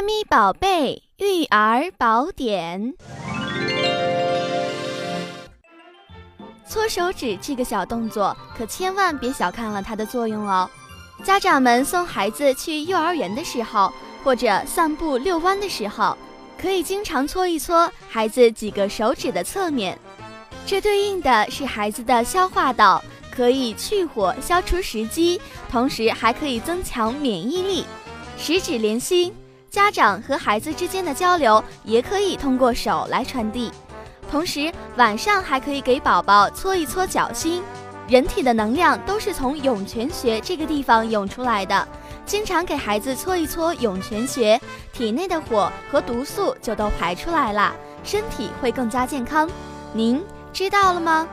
妈咪宝贝育儿宝典。搓手指这个小动作，可千万别小看了它的作用哦。家长们送孩子去幼儿园的时候，或者散步遛弯的时候，可以经常搓一搓孩子几个手指的侧面，这对应的是孩子的消化道，可以去火、消除食积，同时还可以增强免疫力。十指连心，家长和孩子之间的交流也可以通过手来传递。同时，晚上还可以给宝宝搓一搓脚心。人体的能量都是从涌泉穴这个地方涌出来的，经常给孩子搓一搓涌泉穴，体内的火和毒素就都排出来了，身体会更加健康。您知道了吗？